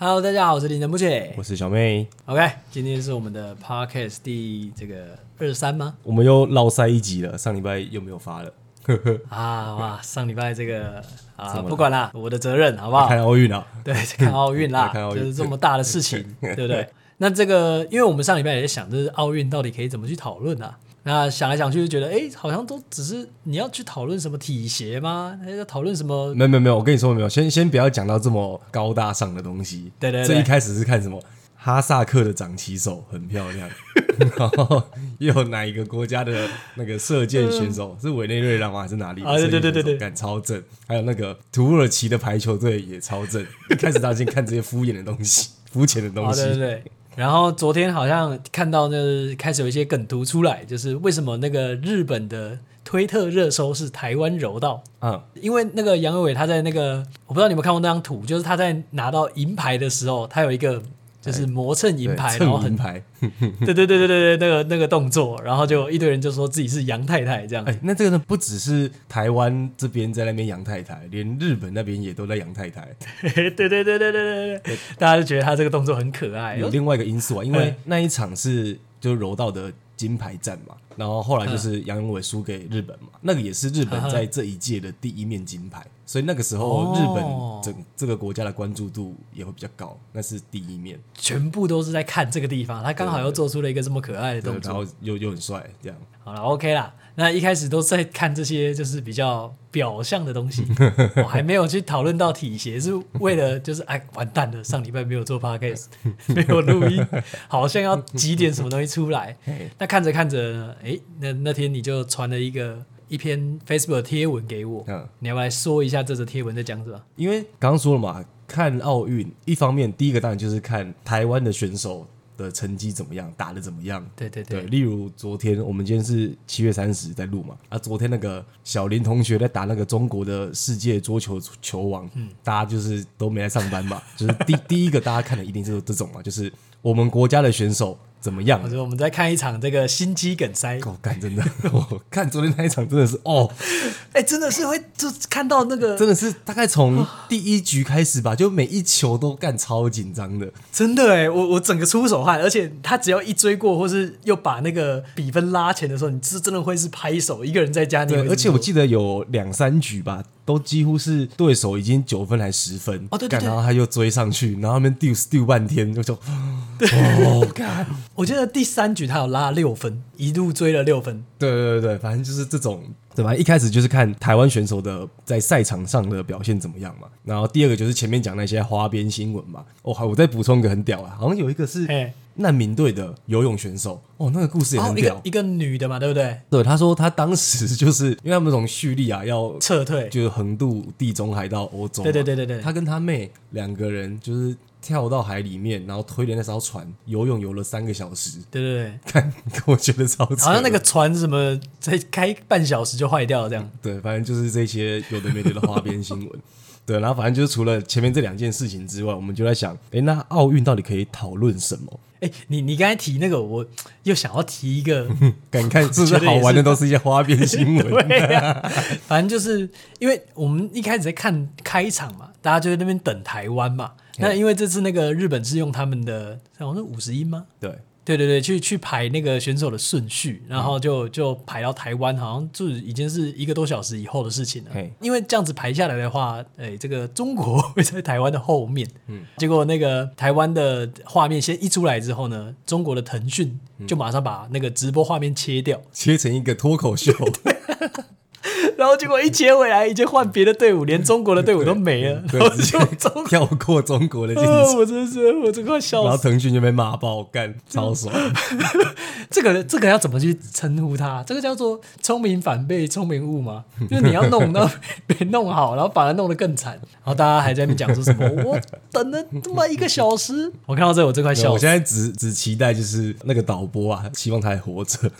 Hello，大家好，我是林晨不姐，我是小妹。OK，今天是我们的 Podcast 第这个二十三吗？我们又落塞一集了，上礼拜又没有发了。啊哇，上礼拜这个啊，不管啦，我的责任好不好？看奥运啊，对，看奥运啦，看奥运就是这么大的事情，对不对？那这个，因为我们上礼拜也在想，就是奥运到底可以怎么去讨论啊？那想来想去就觉得，哎，好像都只是你要去讨论什么体协吗？要讨论什么？没有没有没有，我跟你说没有，先先不要讲到这么高大上的东西。对对对，这一开始是看什么？哈萨克的掌旗手很漂亮，然后又有哪一个国家的那个射箭选手是委内瑞拉吗？还是哪里？啊对对对对对，感超正。还有那个土耳其的排球队也超正。一开始大家先看这些敷衍的东西，肤浅的东西。对对对。然后昨天好像看到那开始有一些梗图出来，就是为什么那个日本的推特热搜是台湾柔道？嗯，因为那个杨伟伟他在那个，我不知道你有没有看过那张图，就是他在拿到银牌的时候，他有一个。就是磨蹭银牌，然后很牌，对对对对对对，那个那个动作，然后就一堆人就说自己是杨太太这样。哎，那这个呢，不只是台湾这边在那边杨太太，连日本那边也都在杨太太。对对对对对对对，大家就觉得他这个动作很可爱。有另外一个因素啊，因为那一场是就柔道的金牌战嘛，然后后来就是杨永伟输给日本嘛，那个也是日本在这一届的第一面金牌。所以那个时候，日本整这个国家的关注度也会比较高，那是第一面，全部都是在看这个地方。他刚好又做出了一个这么可爱的动作，然后又又很帅，这样。好了，OK 啦。那一开始都在看这些就是比较表象的东西，我还没有去讨论到体协，是为了就是哎完蛋了，上礼拜没有做 Podcast，没有录音，好像要挤点什么东西出来。那看着看着，哎，那那天你就传了一个。一篇 Facebook 贴文给我，嗯，你要不要来说一下这则贴文在讲什么？因为刚刚说了嘛，看奥运，一方面第一个当然就是看台湾的选手的成绩怎么样，打的怎么样。对对对，对，例如昨天我们今天是七月三十在录嘛，啊，昨天那个小林同学在打那个中国的世界桌球球王，嗯，大家就是都没来上班嘛，就是第 第一个大家看的一定是这种嘛，就是我们国家的选手。怎么样？我说我们再看一场这个心肌梗塞。我干，真的，我看昨天那一场真的是哦，哎，真的是会就看到那个，真的是大概从第一局开始吧，就每一球都干超紧张的，真的哎，我我整个出手汗，而且他只要一追过，或是又把那个比分拉前的时候，你是真的会是拍手，一个人在家里。对，而且我记得有两三局吧。都几乎是对手已经九分还十分哦，对对对，然后他又追上去，然后他们丢丢半天，就说，对我记得第三局他有拉六分，一路追了六分，对对对，反正就是这种，对吧？一开始就是看台湾选手的在赛场上的表现怎么样嘛，然后第二个就是前面讲那些花边新闻嘛，哦，好，我再补充一个很屌啊，好像有一个是。难民队的游泳选手哦，那个故事也很屌，哦，一个一个女的嘛，对不对？对，他说他当时就是因为他们从叙利亚要撤退，就是横渡地中海到欧洲。对对对对对，他跟他妹两个人就是跳到海里面，然后推着那艘船游泳游了三个小时。对对对，看我觉得超扯，好像那个船什么才开半小时就坏掉了这样。对，反正就是这些有的没的的花边新闻。对，然后反正就是除了前面这两件事情之外，我们就在想，哎，那奥运到底可以讨论什么？哎，你你刚才提那个，我又想要提一个，敢看是不是好玩的都是一些花边新闻。对啊，反正就是因为我们一开始在看开场嘛，大家就在那边等台湾嘛。那因为这次那个日本是用他们的，好像是五十音吗？对。对对对，去去排那个选手的顺序，然后就就排到台湾，好像就已经是一个多小时以后的事情了。因为这样子排下来的话，哎，这个中国会在台湾的后面。嗯，结果那个台湾的画面先一出来之后呢，中国的腾讯就马上把那个直播画面切掉，切成一个脱口秀。然后结果一切回来，已经换别的队伍，连中国的队伍都没了，然后就跳过中国的进程。哦，我真是，我这快笑死。然后腾讯就被骂爆，干超爽。这个这个要怎么去称呼他？这个叫做聪明反被聪明误吗？就是你要弄到没弄好，然后反而弄得更惨。然后大家还在那边讲说什么？我等了他妈一个小时，我看到这我这块笑。我现在只只期待就是那个导播啊，希望他还活着。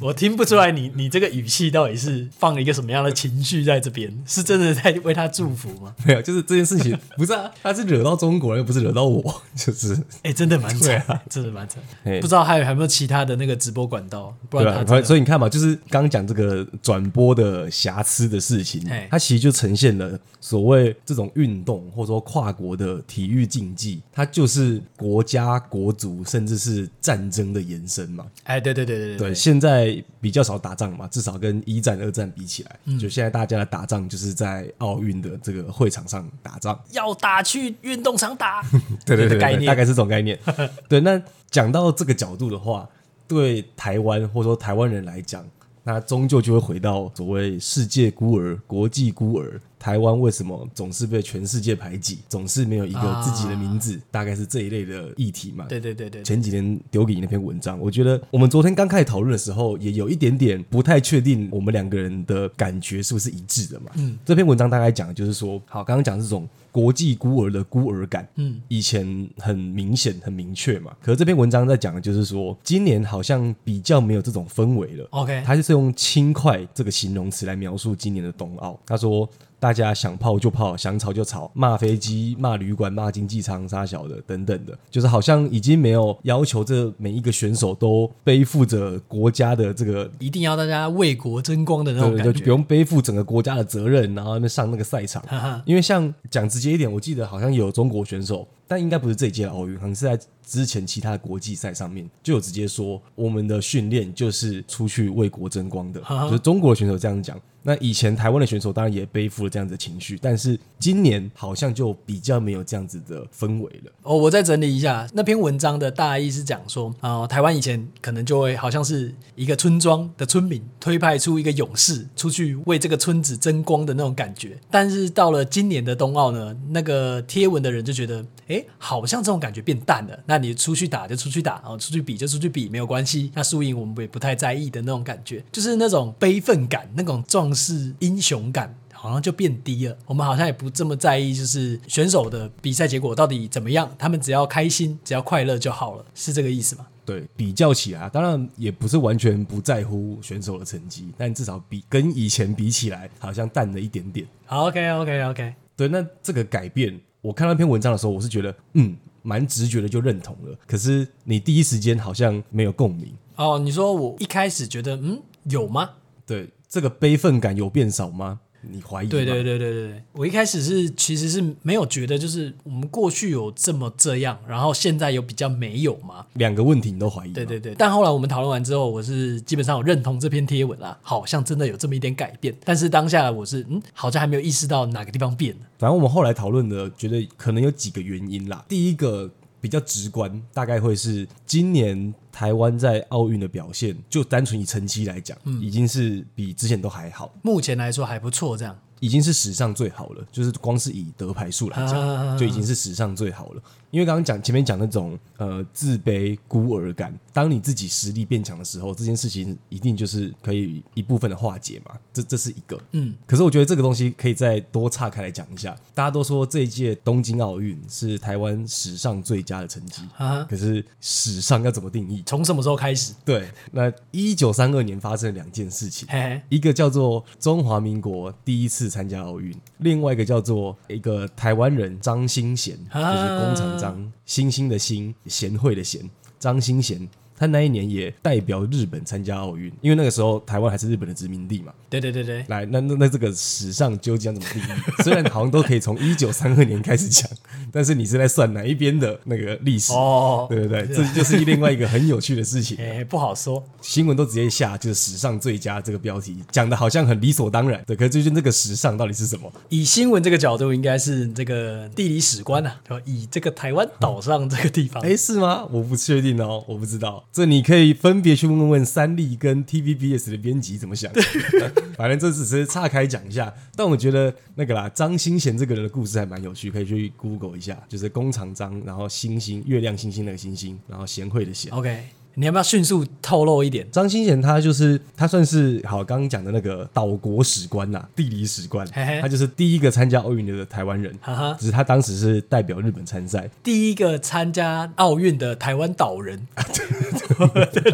我听不出来你。你你这个语气到底是放了一个什么样的情绪在这边？是真的在为他祝福吗？没有，就是这件事情不是啊，他是惹到中国人，又不是惹到我，就是哎、欸，真的蛮惨，啊、真的蛮惨。不知道还有还有没有其他的那个直播管道？不然他、啊、所以你看嘛，就是刚刚讲这个转播的瑕疵的事情，它其实就呈现了所谓这种运动或者说跨国的体育竞技，它就是国家国足甚至是战争的延伸嘛。哎，对对对对对，对，现在比较少打仗嘛，至少跟一战、二战比起来，嗯、就现在大家的打仗就是在奥运的这个会场上打仗，要打去运动场打，对 对对，概念大概是这种概念。对，那讲到这个角度的话，对台湾或者说台湾人来讲。那终究就会回到所谓世界孤儿、国际孤儿。台湾为什么总是被全世界排挤？总是没有一个自己的名字？啊、大概是这一类的议题嘛？对对对对。前几天丢给你那篇文章，我觉得我们昨天刚开始讨论的时候，也有一点点不太确定，我们两个人的感觉是不是一致的嘛？嗯。这篇文章大概讲的就是说，好，刚刚讲这种。国际孤儿的孤儿感，嗯，以前很明显、很明确嘛。可是这篇文章在讲的就是说，今年好像比较没有这种氛围了。OK，他就是用轻快这个形容词来描述今年的冬奥。他说。大家想泡就泡，想吵就吵，骂飞机、骂旅馆、骂经济舱、杀小的等等的，就是好像已经没有要求这每一个选手都背负着国家的这个一定要大家为国争光的那种感觉，对对对，就不用背负整个国家的责任，然后那上那个赛场。哈哈，因为像讲直接一点，我记得好像有中国选手。但应该不是这一届的奥运，可能是在之前其他的国际赛上面就有直接说，我们的训练就是出去为国争光的，就是中国的选手这样讲。那以前台湾的选手当然也背负了这样子的情绪，但是今年好像就比较没有这样子的氛围了。哦，我再整理一下那篇文章的大意是讲说，啊、呃，台湾以前可能就会好像是一个村庄的村民推派出一个勇士出去为这个村子争光的那种感觉，但是到了今年的冬奥呢，那个贴文的人就觉得，哎。好像这种感觉变淡了。那你出去打就出去打，然后出去比就出去比，没有关系。那输赢我们也不太在意的那种感觉，就是那种悲愤感，那种壮士英雄感，好像就变低了。我们好像也不这么在意，就是选手的比赛结果到底怎么样，他们只要开心，只要快乐就好了，是这个意思吗？对，比较起来，当然也不是完全不在乎选手的成绩，但至少比跟以前比起来，好像淡了一点点。好，OK，OK，OK。对，那这个改变。我看那篇文章的时候，我是觉得，嗯，蛮直觉的就认同了。可是你第一时间好像没有共鸣。哦，你说我一开始觉得，嗯，有吗？对，这个悲愤感有变少吗？你怀疑？对对对对对，我一开始是其实是没有觉得，就是我们过去有这么这样，然后现在有比较没有嘛？两个问题你都怀疑？对对对。但后来我们讨论完之后，我是基本上有认同这篇贴文啦，好像真的有这么一点改变。但是当下我是嗯，好像还没有意识到哪个地方变了。反正我们后来讨论的，觉得可能有几个原因啦。第一个。比较直观，大概会是今年台湾在奥运的表现，就单纯以成绩来讲，嗯，已经是比之前都还好。目前来说还不错，这样已经是史上最好了。就是光是以得牌数来讲，就已经是史上最好了。因为刚刚讲前面讲那种呃自卑孤儿感，当你自己实力变强的时候，这件事情一定就是可以一部分的化解嘛。这这是一个，嗯。可是我觉得这个东西可以再多岔开来讲一下。大家都说这一届东京奥运是台湾史上最佳的成绩啊，可是史上要怎么定义？从什么时候开始？对，那一九三二年发生了两件事情，嘿嘿一个叫做中华民国第一次参加奥运，另外一个叫做一个台湾人张新贤，就是工厂。张星星的星，贤惠的贤，张星贤。他那一年也代表日本参加奥运，因为那个时候台湾还是日本的殖民地嘛。对对对对。来，那那那这个史上究竟要怎么定义？虽然好像都可以从一九三二年开始讲，但是你是在算哪一边的那个历史？哦，对对对，这就是另外一个很有趣的事情。哎，不好说。新闻都直接下就是史上最佳这个标题，讲的好像很理所当然。对，可是最近这个史上到底是什么？以新闻这个角度，应该是这个地理史观啊，以这个台湾岛上这个地方。哎，是吗？我不确定哦，我不知道。这你可以分别去问问三立跟 TVBS 的编辑怎么想。反正这只是岔开讲一下，但我觉得那个啦，张新贤这个人的故事还蛮有趣，可以去 Google 一下，就是工厂张，然后星星，月亮星星那个星星，然后贤惠的贤。OK。你要不要迅速透露一点？张新贤他就是他算是好刚刚讲的那个岛国史官呐，地理史官，嘿嘿他就是第一个参加奥运的台湾人，哈哈只是他当时是代表日本参赛，第一个参加奥运的台湾岛人。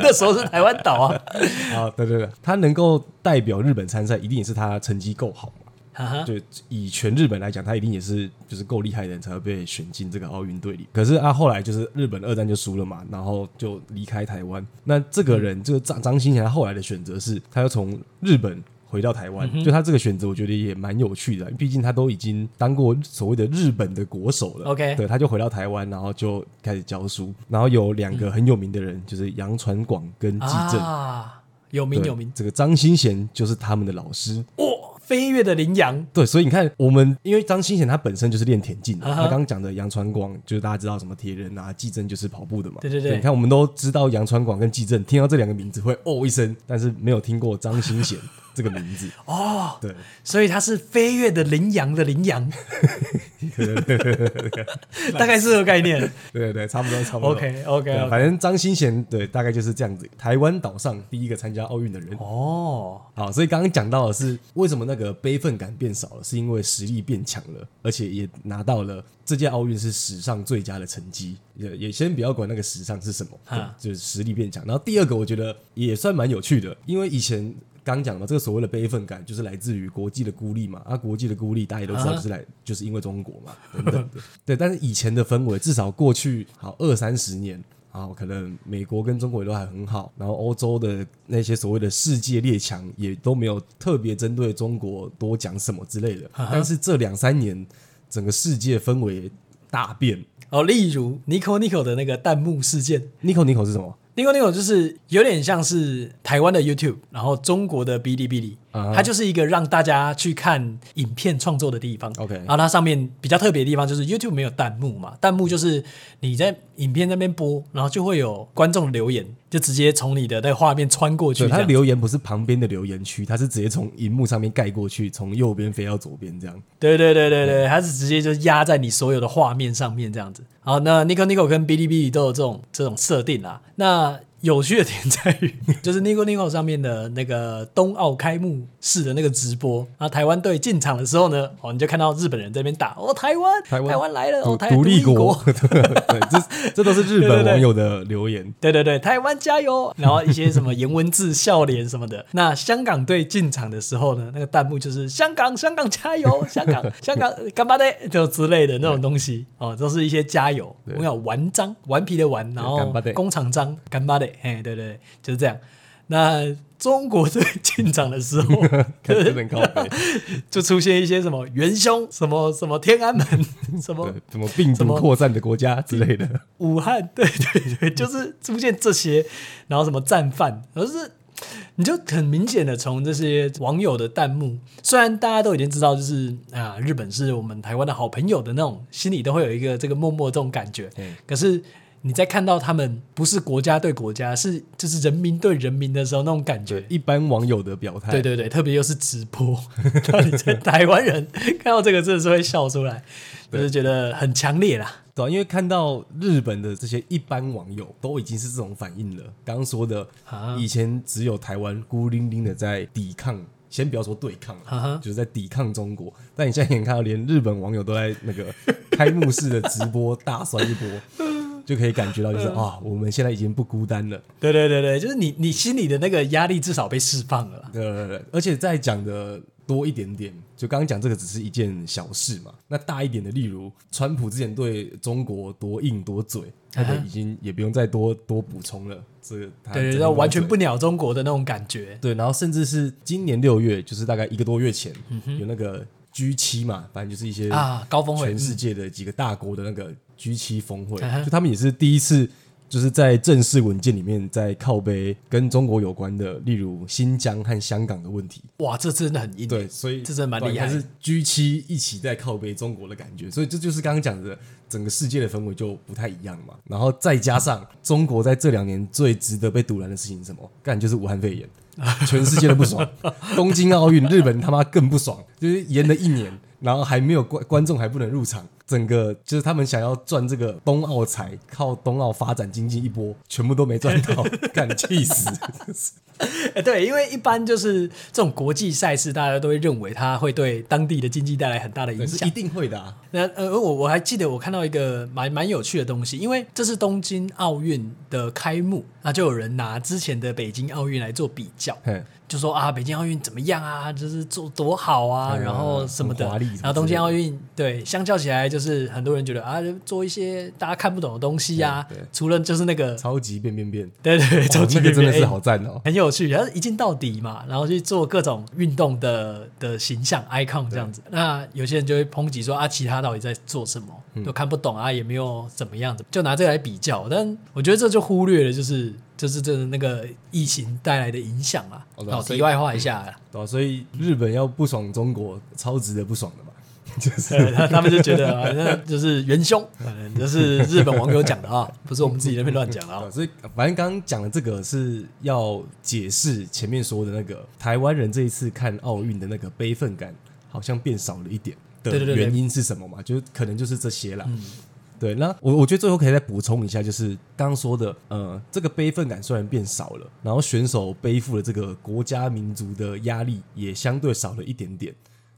那时候是台湾岛啊。啊，对对对，他能够代表日本参赛，一定也是他成绩够好嘛。哈哈，就以全日本来讲，他一定也是就是够厉害的人才会被选进这个奥运队里。可是啊，后来就是日本二战就输了嘛，然后就离开台湾。那这个人，这个张张新贤，他后来的选择是，他要从日本回到台湾。就他这个选择，我觉得也蛮有趣的，毕竟他都已经当过所谓的日本的国手了。OK，对，他就回到台湾，然后就开始教书。然后有两个很有名的人，就是杨传广跟季正啊，有名有名。这个张新贤就是他们的老师。飞跃的羚羊，对，所以你看，我们因为张新贤他本身就是练田径的，他刚刚讲的杨传广就是大家知道什么铁人啊，季正就是跑步的嘛。对对对，对，你看我们都知道杨传广跟季正，听到这两个名字会哦一声，但是没有听过张新贤 这个名字 哦。对，所以他是飞跃的羚羊的羚羊，大概是这个概念。对对对，差不多差不多。OK OK，反正张新贤对，大概就是这样子。台湾岛上第一个参加奥运的人哦，好，所以刚刚讲到的是为什么那个悲愤感变少了，是因为实力变强了，而且也拿到了这届奥运是史上最佳的成绩。也也先不要管那个史上是什么，就是实力变强。然后第二个，我觉得也算蛮有趣的，因为以前刚讲嘛，这个所谓的悲愤感就是来自于国际的孤立嘛。啊，国际的孤立大家都知道，就是来就是因为中国嘛，等等的。对，但是以前的氛围，至少过去好二三十年。啊，可能美国跟中国也都还很好，然后欧洲的那些所谓的世界列强也都没有特别针对中国多讲什么之类的。但是这两三年，整个世界氛围大变。哦，例如 Nico Nico 的那个弹幕事件，Nico Nico 是什么另外那种就是有点像是台湾的 YouTube，然后中国的哔哩哔哩。它就是一个让大家去看影片创作的地方。OK，然后它上面比较特别的地方就是 YouTube 没有弹幕嘛，弹幕就是你在影片那边播，然后就会有观众留言，就直接从你的那个画面穿过去。它留言不是旁边的留言区，它是直接从荧幕上面盖过去，从右边飞到左边这样。对对对对对，它是直接就压在你所有的画面上面这样子。好，那 Nico Nico 跟 Bilibili 都有这种这种设定啦。那有趣的点在于，就是 Nico Nico 上面的那个冬奥开幕式的那个直播，啊台湾队进场的时候呢，哦，你就看到日本人在那边打，哦，台湾，台湾来了，哦，台湾独立国，对，这这都是日本网友的留言，对对对，台湾加油，然后一些什么颜文字、笑脸什么的。那香港队进场的时候呢，那个弹幕就是香港，香港加油，香港，香港干嘛的，就之类的那种东西，哦，都是一些加油，我有顽章，顽皮的顽，然后工厂章，干嘛的。哎，对对对，就是这样。那中国队进场的时候，就出现一些什么元凶、什么什么天安门、什么什么病毒扩散的国家之类的。武汉，对对对，就是出现这些，然后什么战犯，而是你就很明显的从这些网友的弹幕，虽然大家都已经知道，就是啊，日本是我们台湾的好朋友的那种，心里都会有一个这个默默这种感觉，可是。你在看到他们不是国家对国家，是就是人民对人民的时候，那种感觉，一般网友的表态，对对对，特别又是直播，在台湾人看到这个真的是会笑出来，就是觉得很强烈啦。对，因为看到日本的这些一般网友都已经是这种反应了。刚刚说的，以前只有台湾孤零零的在抵抗，先不要说对抗了，就是在抵抗中国。但你现在也看到，连日本网友都在那个开幕式的直播大酸一波。就可以感觉到，就是啊、哦，我们现在已经不孤单了。对对对对，就是你你心里的那个压力至少被释放了。对对对，而且再讲的多一点点，就刚刚讲这个只是一件小事嘛。那大一点的，例如川普之前对中国多硬多嘴，他已经也不用再多多补充了。这个他对，然后完全不鸟中国的那种感觉。对，然后甚至是今年六月，就是大概一个多月前，嗯、有那个 G 七嘛，反正就是一些啊高峰会，全世界的几个大国的那个。G 七峰会，就他们也是第一次，就是在正式文件里面在靠背跟中国有关的，例如新疆和香港的问题。哇，这真的很硬。对，所以这真的蛮厉害。是 G 七一起在靠背中国的感觉，所以这就是刚刚讲的整个世界的氛围就不太一样嘛。然后再加上中国在这两年最值得被堵拦的事情是什么？干就是武汉肺炎，全世界都不爽。东京奥运，日本他妈更不爽，就是延了一年，然后还没有观观众还不能入场。整个就是他们想要赚这个冬奥财，靠冬奥发展经济一波，全部都没赚到，干气死！哎，对，因为一般就是这种国际赛事，大家都会认为它会对当地的经济带来很大的影响，一定会的啊。那呃，我我还记得我看到一个蛮蛮有趣的东西，因为这是东京奥运的开幕，那就有人拿之前的北京奥运来做比较。就说啊，北京奥运怎么样啊？就是做多好啊，然后什么的。然后东京奥运对，相较起来，就是很多人觉得啊，做一些大家看不懂的东西啊。除了就是那个超级变变变，对 对，超级变变变，真的是好赞哦，很有趣。然后一镜到底嘛，然后去做各种运动的的形象 icon 这样子。那有些人就会抨击说啊，其他到底在做什么？都看不懂啊，也没有怎么样子，就拿这个来比较。但我觉得这就忽略了，就是。就是这那个疫情带来的影响啊，好，题外话一下，对，所以日本要不爽中国，超值得不爽的嘛，就是 他他们就觉得啊，那就是元凶，反 正就是日本网友讲的啊，不是我们自己那边乱讲的啊。所以反正刚刚讲的这个是要解释前面说的那个台湾人这一次看奥运的那个悲愤感好像变少了一点的原因是什么嘛？就可能就是这些啦。对，那我我觉得最后可以再补充一下，就是刚刚说的，呃，这个悲愤感虽然变少了，然后选手背负的这个国家民族的压力也相对少了一点点，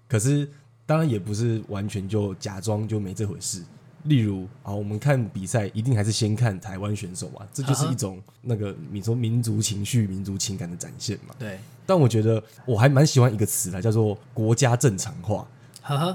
可是当然也不是完全就假装就没这回事。例如啊，我们看比赛一定还是先看台湾选手嘛，这就是一种那个你说民族情绪、民族情感的展现嘛。对，但我觉得我还蛮喜欢一个词来叫做国家正常化，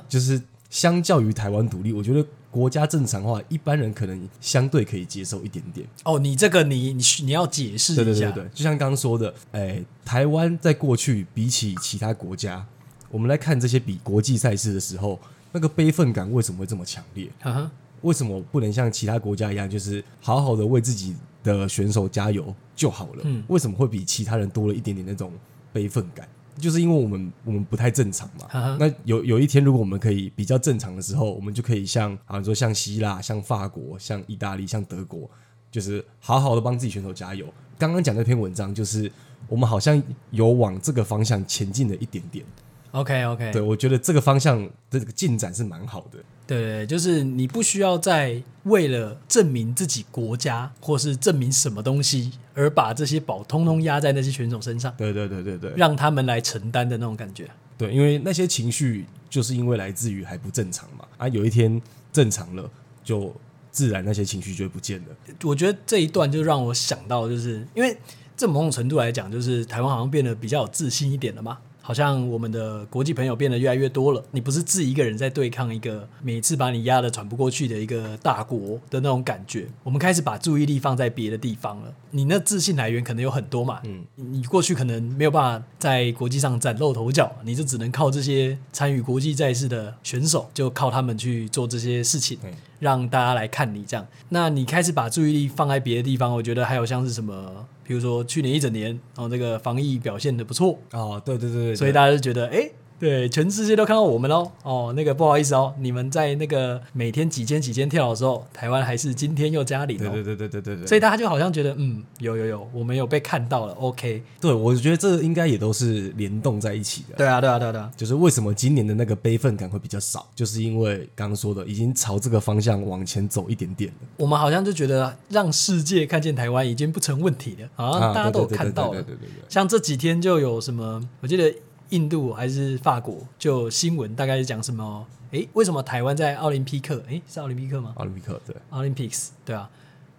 就是相较于台湾独立，我觉得。国家正常化，一般人可能相对可以接受一点点。哦，你这个你你你要解释一下。对对对对，就像刚刚说的，哎，台湾在过去比起其他国家，我们来看这些比国际赛事的时候，那个悲愤感为什么会这么强烈？哈哈，为什么不能像其他国家一样，就是好好的为自己的选手加油就好了？嗯，为什么会比其他人多了一点点那种悲愤感？就是因为我们我们不太正常嘛，那有有一天如果我们可以比较正常的时候，我们就可以像啊，说像希腊、像法国、像意大利、像德国，就是好好的帮自己选手加油。刚刚讲那篇文章，就是我们好像有往这个方向前进了一点点。OK OK，对，我觉得这个方向的这个进展是蛮好的。对，就是你不需要再为了证明自己国家或是证明什么东西，而把这些宝通通压在那些选手身上。对对对对对，让他们来承担的那种感觉。对，因为那些情绪就是因为来自于还不正常嘛。啊，有一天正常了，就自然那些情绪就会不见了。我觉得这一段就让我想到，就是因为这某种程度来讲，就是台湾好像变得比较有自信一点了嘛。好像我们的国际朋友变得越来越多了，你不是自己一个人在对抗一个每次把你压得喘不过去的一个大国的那种感觉。我们开始把注意力放在别的地方了。你那自信来源可能有很多嘛，嗯，你过去可能没有办法在国际上崭露头角，你就只能靠这些参与国际赛事的选手，就靠他们去做这些事情，让大家来看你这样。那你开始把注意力放在别的地方，我觉得还有像是什么？比如说去年一整年，然后这个防疫表现的不错哦，对对对对，所以大家就觉得哎。诶对，全世界都看到我们喽！哦，那个不好意思哦，你们在那个每天几千几千跳的时候，台湾还是今天又加零。对对对对对对对。所以大家就好像觉得，嗯，有有有，我们有被看到了。OK，对，我觉得这应该也都是联动在一起的。对啊，对啊，对啊，对啊。就是为什么今年的那个悲愤感会比较少，就是因为刚刚说的，已经朝这个方向往前走一点点了。我们好像就觉得让世界看见台湾已经不成问题了，好像大家都有看到了。对对对对。像这几天就有什么，我记得。印度还是法国？就新闻大概是讲什么？诶，为什么台湾在奥林匹克？诶，是奥林匹克吗？奥林匹克对，Olympics 对啊。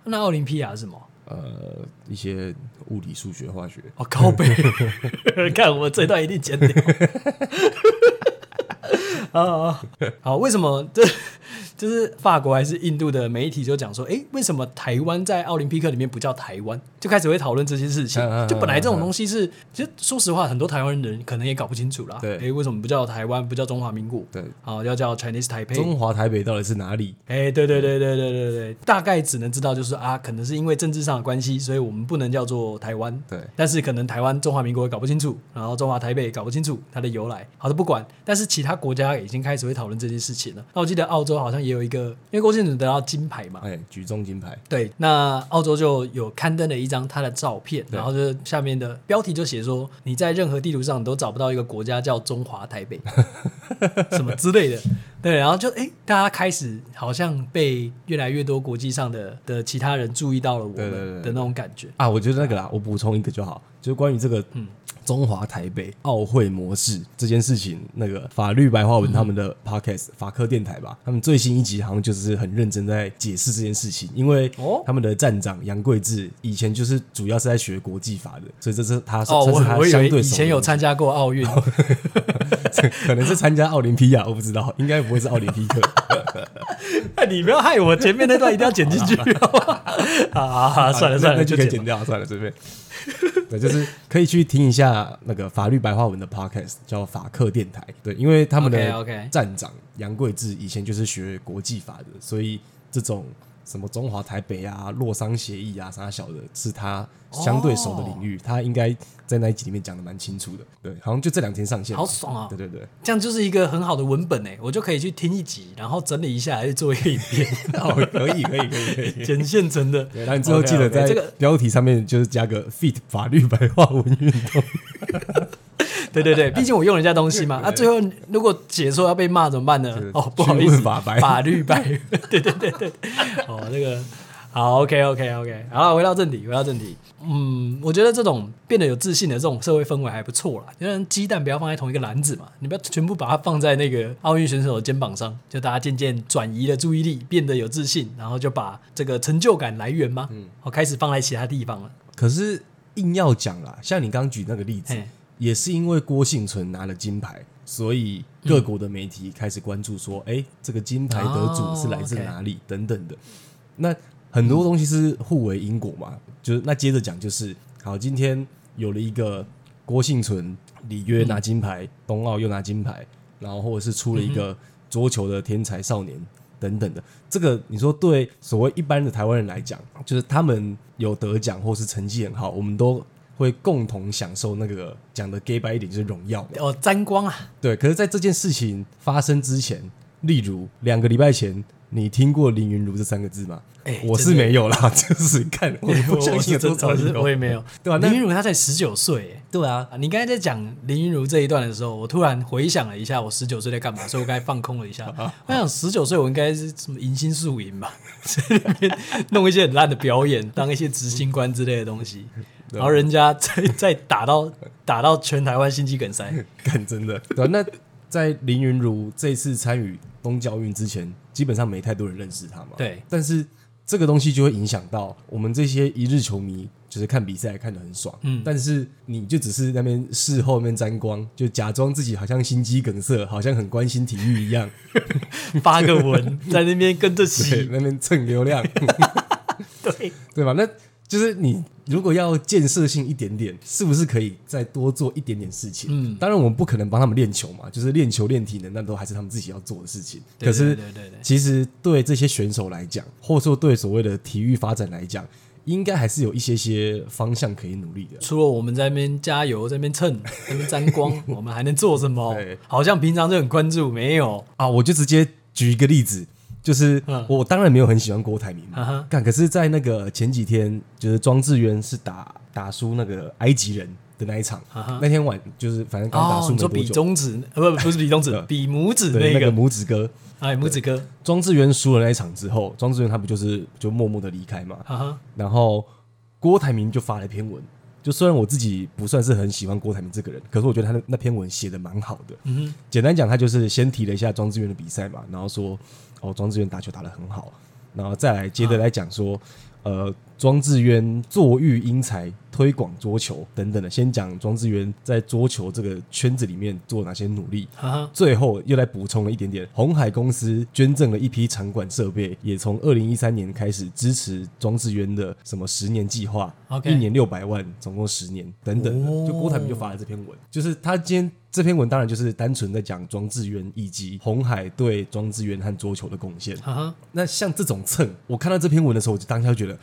那奥林匹亚是什么？呃，一些物理、数学、化学。哦，靠背！看我这段一定剪掉。啊，好，为什么这？就是法国还是印度的媒体就讲说，哎，为什么台湾在奥林匹克里面不叫台湾？就开始会讨论这些事情。就本来这种东西是，其实说实话，很多台湾人可能也搞不清楚啦。对，哎，为什么不叫台湾，不叫中华民国？对，好，要叫 Chinese Taipei。中华台北到底是哪里？哎，对对对对对对对，大概只能知道就是啊，可能是因为政治上的关系，所以我们不能叫做台湾。对，但是可能台湾中华民国也搞不清楚，然后中华台北也搞不清楚它的由来。好的，不管，但是其他国家已经开始会讨论这件事情了。那我记得澳洲好像也有一个。因为郭敬明得到金牌嘛，哎，举重金牌。对，那澳洲就有刊登了一张他的照片，然后就下面的标题就写说：“你在任何地图上你都找不到一个国家叫中华台北，什么之类的。”对，然后就哎，大家开始好像被越来越多国际上的的其他人注意到了我们的那种感觉啊。我觉得那个啦，我补充一个就好，就是关于这个中华台北奥会模式这件事情，那个法律白话文他们的 podcast 法科电台吧，他们最新一集好像就是很认真在解释这件事情，因为他们的站长杨贵志以前就是主要是在学国际法的，所以这是他哦，我我以为以前有参加过奥运，可能是参加奥林匹亚，我不知道，应该不会是奥林匹克。你不要害我，前面那段一定要剪进去。啊，算了算了，那就可以剪掉，算了，这边。对，就是可以去听一下那个法律白话文的 podcast，叫法客电台。对，因为他们的站长杨贵志以前就是学国际法的，所以这种。什么中华台北啊、洛桑协议啊，啥小的，是他相对熟的领域，哦、他应该在那一集里面讲的蛮清楚的。对，好像就这两天上线，好爽啊！对对对，这样就是一个很好的文本哎，我就可以去听一集，然后整理一下来做一个影片。哦，可以可以可以可以，剪现成的。然后你之后记得在这个标题上面就是加个 “fit 法律白话文运动”。对对对，毕竟我用人家东西嘛。啊，最后如果解说要被骂怎么办呢？哦，不好意思，法白法律白。对对对对，哦，那个好，OK OK OK，好，回到正题，回到正题。嗯，我觉得这种变得有自信的这种社会氛围还不错啦。因为鸡蛋不要放在同一个篮子嘛，你不要全部把它放在那个奥运选手的肩膀上，就大家渐渐转移了注意力，变得有自信，然后就把这个成就感来源嘛，嗯，我开始放在其他地方了。可是硬要讲啦，像你刚举那个例子。也是因为郭幸存拿了金牌，所以各国的媒体开始关注说：“哎、嗯，这个金牌得主是来自哪里？”等等的。那很多东西是互为因果嘛。就是那接着讲，就是好，今天有了一个郭幸存里约拿金牌，冬奥又拿金牌，然后或者是出了一个桌球的天才少年等等的。这个你说对所谓一般的台湾人来讲，就是他们有得奖或是成绩很好，我们都。会共同享受那个讲的 gay 白一点就是荣耀哦，沾光啊！对，可是，在这件事情发生之前，例如两个礼拜前，你听过林云如这三个字吗？哎、欸，我是没有啦，就是看 我不相信多少人，我也没有。对吧？林云如他才十九岁，哎，对啊。你刚才在讲林云如这一段的时候，我突然回想了一下，我十九岁在干嘛？所以我刚才放空了一下。我想十九岁我应该是什么迎新宿营吧，弄一些很烂的表演，当一些执行官之类的东西。然后人家再再打到打到全台湾心肌梗塞，干真的。对，那在林云如这次参与东京奥运之前，基本上没太多人认识他嘛。对，但是这个东西就会影响到我们这些一日球迷，就是看比赛看得很爽。嗯，但是你就只是那边事后那边沾光，就假装自己好像心肌梗塞，好像很关心体育一样，发个文在那边跟着洗，那边蹭流量。对对吧？那。就是你如果要建设性一点点，是不是可以再多做一点点事情？嗯，当然我们不可能帮他们练球嘛，就是练球练体能，那都还是他们自己要做的事情。可是，其实对这些选手来讲，或者说对所谓的体育发展来讲，应该还是有一些些方向可以努力的。除了我们在那边加油，在那边蹭，在那边沾光，我们还能做什么？好像平常就很关注，没有啊？我就直接举一个例子。就是我当然没有很喜欢郭台铭嘛，干可是，在那个前几天，就是庄智渊是打打输那个埃及人的那一场，那天晚就是反正刚打输没多久，比中指呃不不是比中指，比拇指那个。拇指哥，哎拇指哥，庄智渊输了那一场之后，庄智渊他不就是就默默的离开嘛，然后郭台铭就发了一篇文，就虽然我自己不算是很喜欢郭台铭这个人，可是我觉得他那那篇文写的蛮好的，嗯，简单讲，他就是先提了一下庄智渊的比赛嘛，然后说。哦，庄志远打球打得很好，然后再来接着来讲说，啊、呃，庄智渊坐育英才，推广桌球等等的。先讲庄智渊在桌球这个圈子里面做哪些努力，啊、最后又来补充了一点点。红海公司捐赠了一批场馆设备，也从二零一三年开始支持庄智渊的什么十年计划.一年六百万，总共十年等等就郭台铭就发了这篇文，就是他今天。这篇文当然就是单纯在讲庄智渊以及红海对庄智渊和桌球的贡献。Uh-huh. 那像这种蹭，我看到这篇文的时候，我就当下觉得，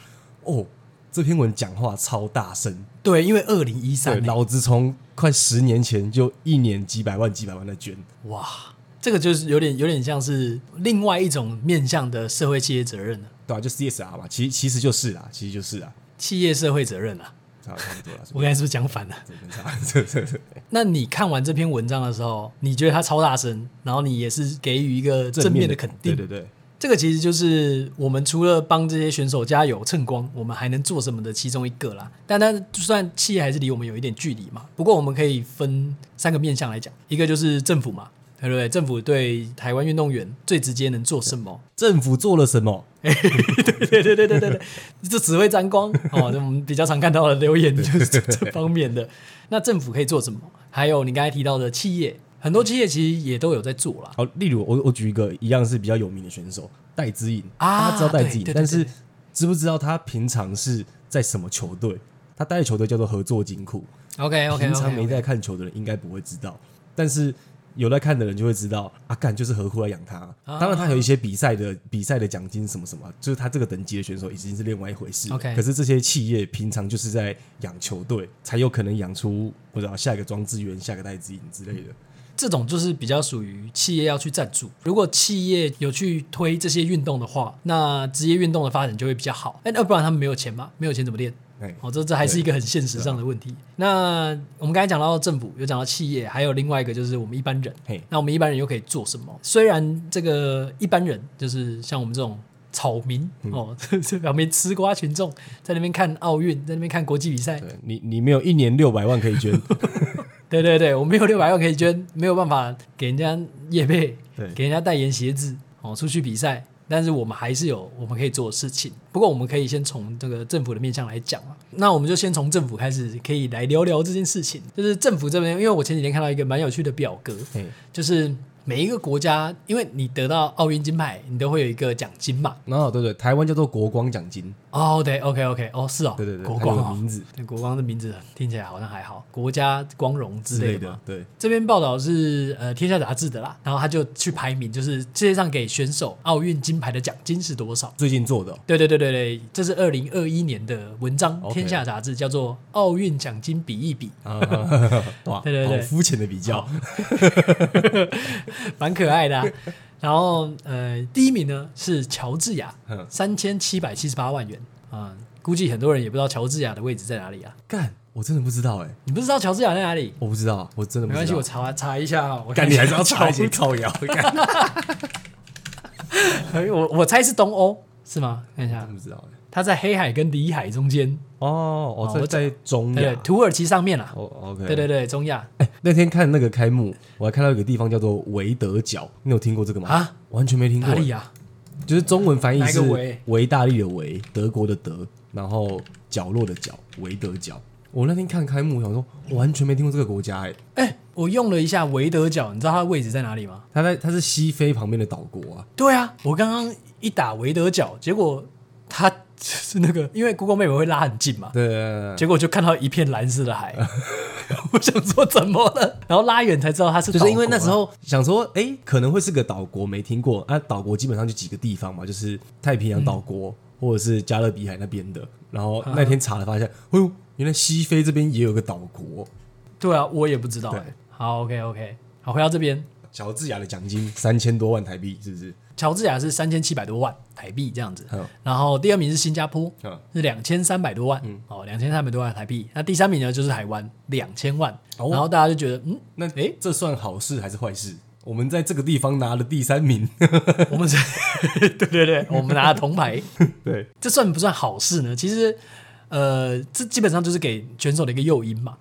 哦，这篇文讲话超大声。对，因为二零一三，老子从快十年前就一年几百万、几百万的捐。哇，这个就是有点有点像是另外一种面向的社会企业责任了。对啊，就 CSR 嘛，其实其实就是啦，其实就是啊，企业社会责任啊。差不多了，我刚才是不是讲反了？那你看完这篇文章的时候，你觉得他超大声，然后你也是给予一个正面的肯定，对对对。这个其实就是我们除了帮这些选手加油蹭光，我们还能做什么的其中一个啦。但它就算企业还是离我们有一点距离嘛。不过我们可以分三个面向来讲，一个就是政府嘛，对不对？政府对台湾运动员最直接能做什么？政府做了什么？对对对对对对对，这只会沾光哦。我们比较常看到的留言就是这方面的。那政府可以做什么？还有你刚才提到的企业。很多企业其实也都有在做啦。好，例如我我举一个一样是比较有名的选手戴资颖，啊、大家知道戴资颖，但是知不知道他平常是在什么球队？他带的球队叫做合作金库。OK OK，平常没在看球的人应该不会知道，但是有在看的人就会知道。啊，干就是合库来养他。啊、当然，他有一些比赛的比赛的奖金什么什么，就是他这个等级的选手已经是另外一回事。OK，可是这些企业平常就是在养球队，才有可能养出不知道下一个庄智渊、下一个戴资颖之类的。这种就是比较属于企业要去赞助。如果企业有去推这些运动的话，那职业运动的发展就会比较好。哎，要不然他们没有钱吗？没有钱怎么练？哎，哦，这这还是一个很现实上的问题。那我们刚才讲到政府，有讲到企业，还有另外一个就是我们一般人。嘿，那我们一般人又可以做什么？虽然这个一般人就是像我们这种草民、嗯、哦，这表面吃瓜群众，在那边看奥运，在那边看国际比赛。你你没有一年六百万可以捐。对对对，我没有六百万可以捐，没有办法给人家业配，对给人家代言鞋子哦，出去比赛。但是我们还是有我们可以做的事情。不过我们可以先从这个政府的面向来讲嘛。那我们就先从政府开始，可以来聊聊这件事情。就是政府这边，因为我前几天看到一个蛮有趣的表格，就是。每一个国家，因为你得到奥运金牌，你都会有一个奖金嘛。哦，对对，台湾叫做国光奖金。哦，对，OK OK，哦，是哦，对对对，国光的名字，国光的名字听起来好像还好，国家光荣之类的。的对，这边报道是呃《天下杂志》的啦，然后他就去排名，就是世界上给选手奥运金牌的奖金是多少？最近做的、哦。对对对对对，这是二零二一年的文章，《天下杂志》叫做《奥运奖金比一比》。哇，对对对，肤浅的比较，蛮可爱的。然后，呃，第一名呢是乔治亚，三千七百七十八万元啊、嗯。估计很多人也不知道乔治亚的位置在哪里啊。干，我真的不知道哎、欸。你不知道乔治亚在哪里？我不知道，我真的。没关系，我查查一下啊。干，你还是要查一些造谣。我我猜是东欧，是吗？看一下，不知道。它在黑海跟里海中间哦，我在在中亚，土耳其上面啦。哦，OK，对对对，中亚。哎，那天看那个开幕，我还看到一个地方叫做维德角，你有听过这个吗？啊，完全没听过。哪里啊？就是中文翻译是维大利的维，德国的德，然后角落的角，维德角。我那天看开幕，我想说完全没听过这个国家。哎哎，我用了一下维德角，你知道它的位置在哪里吗？它在它是西非旁边的岛国啊。对啊，我刚刚一打维德角，结果它。是那个，因为 Google Map 会拉很近嘛，对，结果就看到一片蓝色的海，我想说怎么了，然后拉远才知道它是，啊，就是因为那时候想说，哎，欸，可能会是个岛国，没听过啊。岛国基本上就几个地方嘛，就是太平洋岛国，嗯，或者是加勒比海那边的。然后那天查了，发现，哎呦，原来西非这边也有个岛国。对啊，我也不知道。对，好，OK OK，好，回到这边，乔治亚的奖金三千多万台币，是不是？乔治亚是三千七百多万台币这样子，然后第二名是新加坡，是两千三百多万，哦，两千三百多万台币。那第三名呢就是台湾，两千万。然后大家就觉得，嗯，那诶，这算好事还是坏事？我们在这个地方拿了第三名，我们 对对对，我们拿了铜牌，对，这算不算好事呢？其实。呃，这基本上就是给选手的一个诱因嘛，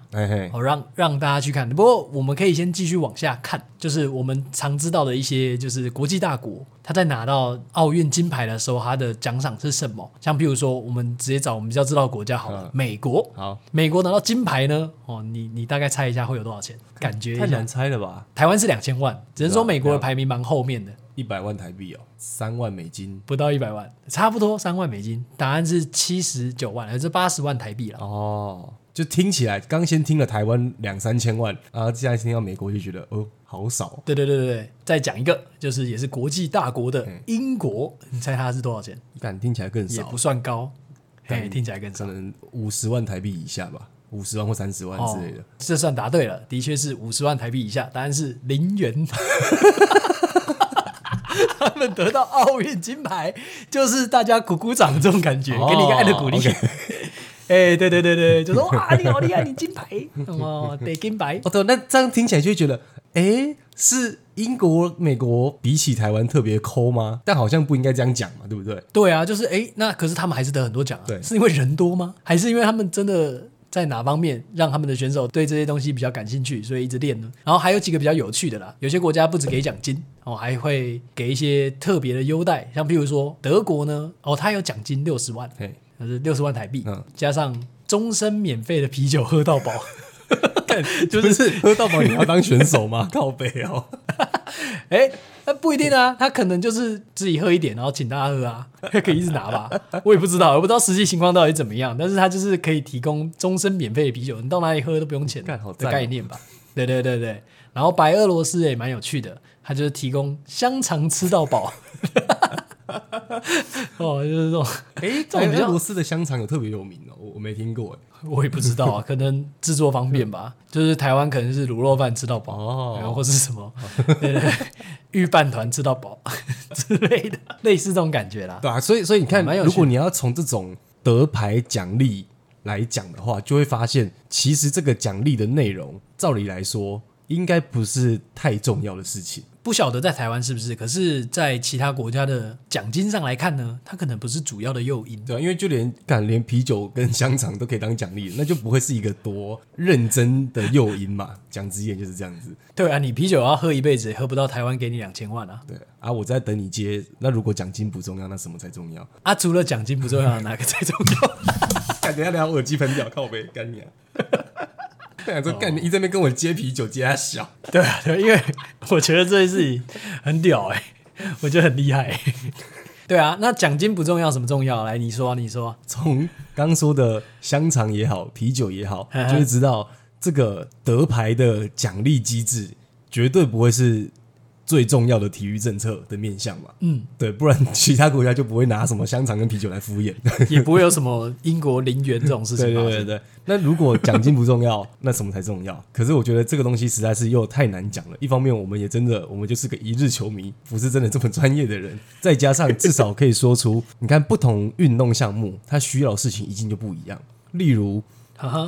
好、哦、让让大家去看。不过我们可以先继续往下看，就是我们常知道的一些，就是国际大国，他在拿到奥运金牌的时候，他的奖赏是什么？像比如说，我们直接找我们比较知道的国家好了，嗯、美国。好，美国拿到金牌呢？哦，你你大概猜一下会有多少钱？感觉太难猜了吧？台湾是两千万，只能说美国的排名蛮后面的。一百万台币哦，三万美金，不到一百万，差不多三万美金。答案是七十九万，还是八十万台币了？哦，就听起来，刚先听了台湾两三千万，然后现在听到美国就觉得哦，好少。对对对对对，再讲一个，就是也是国际大国的英国，你猜它是多少钱？感听起来更少，也不算高，嘿，听起来更少，可能五十万台币以下吧，五十万或三十万之类的。这算答对了，的确是五十万台币以下，答案是零元。他们得到奥运金牌，就是大家鼓鼓掌这种感觉，给你一个爱的鼓励。哎，对对对对，就说哇，你好厉害，你金牌哦，得金牌。哦，对，那这样听起来就会觉得，哎，是英国、美国比起台湾特别抠吗？但好像不应该这样讲嘛，对不对？对啊，就是哎，那可是他们还是得很多奖啊。对，是因为人多吗？还是因为他们真的在哪方面让他们的选手对这些东西比较感兴趣，所以一直练呢？然后还有几个比较有趣的啦，有些国家不止给奖金哦，还会给一些特别的优待，像譬如说德国呢，哦，他有奖金六十万，对，就是六十万台币，嗯，加上终身免费的啤酒喝到饱。就是喝到饱，你要当选手吗？靠北哦，哎，那不一定啊，他可能就是自己喝一点，然后请大家喝啊，可以一直拿吧。我也不知道，我不知道实际情况到底怎么样，但是他就是可以提供终身免费的啤酒，你到哪里喝都不用钱的概念吧？对对对对，然后白俄罗斯也蛮有趣的，他就是提供香肠吃到饱。哦，就是这种，哎，在俄罗斯的香肠有特别有名哦，我我没听过，哎，我也不知道啊，可能制作方便吧。就是台湾可能是卤肉饭吃到饱哦，或是什么，对对对，御饭团吃到饱 之类的，类似这种感觉啦。对啊，所以所以你看，如果你要从这种得牌奖励来讲的话，就会发现，其实这个奖励的内容，照理来说，应该不是太重要的事情。不晓得在台湾是不是？可是，在其他国家的奖金上来看呢，它可能不是主要的诱因。对，因为就连敢连啤酒跟香肠都可以当奖励，那就不会是一个多认真的诱因嘛。讲直言就是这样子。对啊，你啤酒要喝一辈子，喝不到台湾给你两千万啊。对啊，我在等你接。那如果奖金不重要，那什么才重要？啊，除了奖金不重要，哪个才重要？等一下，等下，耳机喷掉，靠背干你啊！对，说干你一直在那边跟我接啤酒，接他小。对啊，对，因为我觉得这件事情很屌哎，我觉得很厉害。对啊，那奖金不重要，什么重要？来，你说，你说。从刚说的香肠也好，啤酒也好，就会知道这个得牌的奖励机制绝对不会是。最重要的体育政策的面向嘛，嗯，对，不然其他国家就不会拿什么香肠跟啤酒来敷衍，也不会有什么英国零元这种事情。对对对对，那如果奖金不重要，那什么才重要？可是我觉得这个东西实在是又太难讲了。一方面，我们也真的，我们就是个一日球迷，不是真的这么专业的人。再加上至少可以说出，你看不同运动项目，它需要的事情一定就不一样。例如，